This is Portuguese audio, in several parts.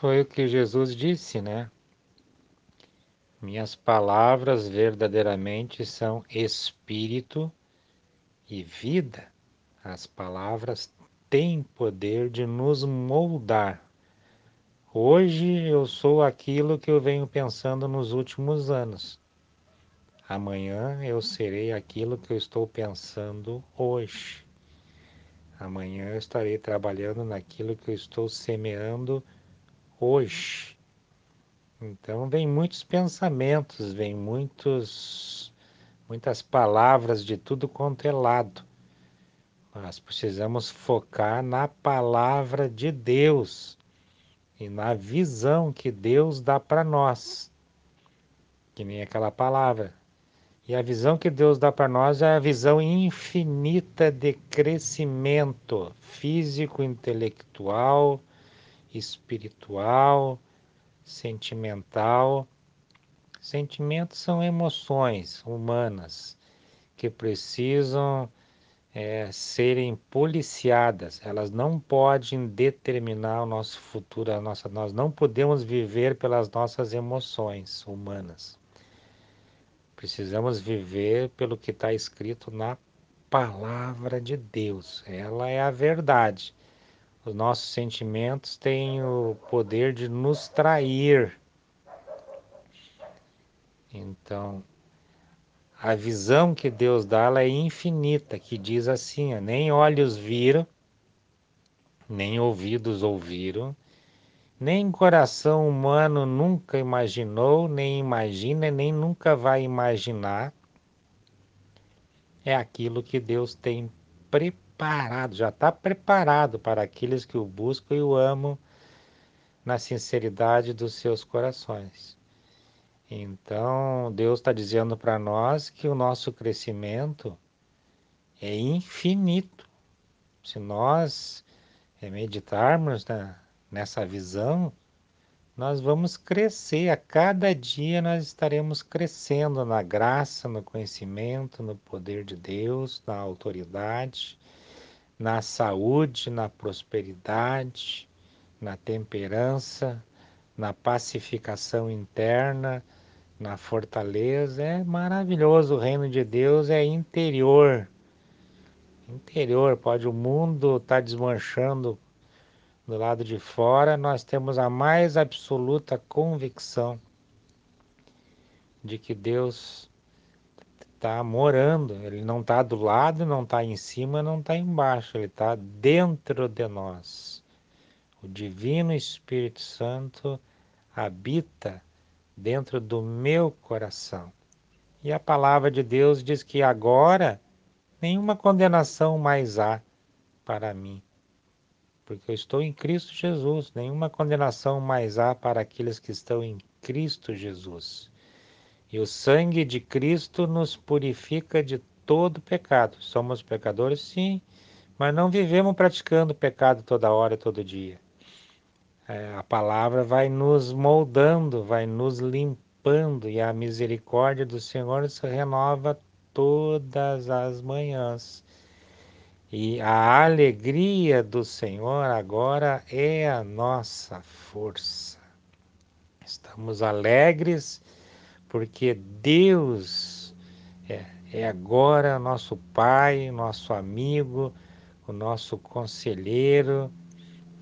Foi o que Jesus disse, né? Minhas palavras verdadeiramente são espírito e vida. As palavras têm poder de nos moldar. Hoje eu sou aquilo que eu venho pensando nos últimos anos. Amanhã eu serei aquilo que eu estou pensando hoje. Amanhã eu estarei trabalhando naquilo que eu estou semeando hoje. Então vem muitos pensamentos, vem muitos muitas palavras de tudo quanto é lado. Nós precisamos focar na palavra de Deus e na visão que Deus dá para nós. Que nem aquela palavra. E a visão que Deus dá para nós é a visão infinita de crescimento físico, intelectual, espiritual, sentimental. Sentimentos são emoções humanas que precisam é, serem policiadas. Elas não podem determinar o nosso futuro, a nossa, nós não podemos viver pelas nossas emoções humanas. Precisamos viver pelo que está escrito na palavra de Deus. Ela é a verdade. Os nossos sentimentos têm o poder de nos trair. Então, a visão que Deus dá ela é infinita, que diz assim: nem olhos viram, nem ouvidos ouviram, nem coração humano nunca imaginou, nem imagina, nem nunca vai imaginar. É aquilo que Deus tem preparado preparado, já está preparado para aqueles que o buscam e o amam na sinceridade dos seus corações. Então, Deus está dizendo para nós que o nosso crescimento é infinito. Se nós é, meditarmos na, nessa visão, nós vamos crescer. A cada dia nós estaremos crescendo na graça, no conhecimento, no poder de Deus, na autoridade na saúde, na prosperidade, na temperança, na pacificação interna, na fortaleza. É maravilhoso. O reino de Deus é interior. Interior, pode o mundo estar tá desmanchando do lado de fora, nós temos a mais absoluta convicção de que Deus está morando, ele não está do lado, não está em cima, não está embaixo, ele está dentro de nós. O Divino Espírito Santo habita dentro do meu coração. E a palavra de Deus diz que agora nenhuma condenação mais há para mim, porque eu estou em Cristo Jesus, nenhuma condenação mais há para aqueles que estão em Cristo Jesus. E o sangue de Cristo nos purifica de todo pecado. Somos pecadores, sim, mas não vivemos praticando pecado toda hora, todo dia. É, a palavra vai nos moldando, vai nos limpando, e a misericórdia do Senhor se renova todas as manhãs. E a alegria do Senhor agora é a nossa força. Estamos alegres porque Deus é, é agora nosso Pai, nosso amigo, o nosso conselheiro,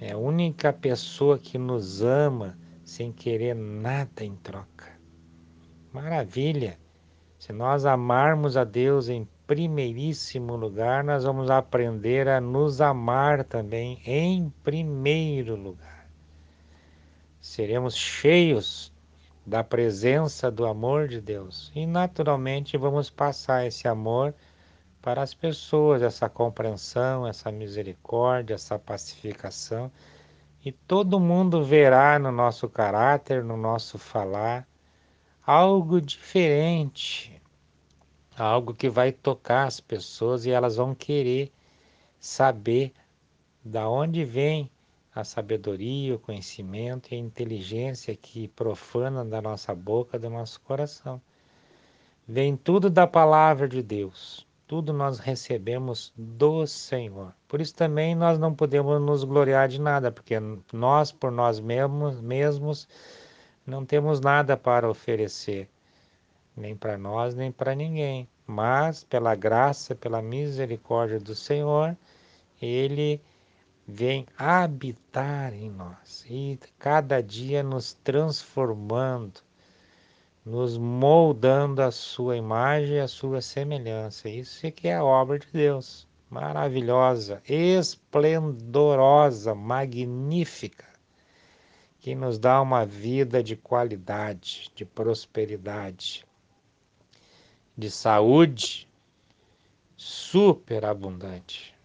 é a única pessoa que nos ama sem querer nada em troca. Maravilha! Se nós amarmos a Deus em primeiríssimo lugar, nós vamos aprender a nos amar também em primeiro lugar. Seremos cheios da presença do amor de Deus. E naturalmente vamos passar esse amor para as pessoas, essa compreensão, essa misericórdia, essa pacificação. E todo mundo verá no nosso caráter, no nosso falar, algo diferente, algo que vai tocar as pessoas e elas vão querer saber da onde vem a sabedoria, o conhecimento e a inteligência que profanam da nossa boca, do nosso coração. Vem tudo da palavra de Deus. Tudo nós recebemos do Senhor. Por isso também nós não podemos nos gloriar de nada, porque nós por nós mesmos, mesmos não temos nada para oferecer, nem para nós, nem para ninguém. Mas pela graça, pela misericórdia do Senhor, ele vem habitar em nós e cada dia nos transformando, nos moldando a sua imagem e a sua semelhança. Isso é que é a obra de Deus, maravilhosa, esplendorosa, magnífica, que nos dá uma vida de qualidade, de prosperidade, de saúde superabundante.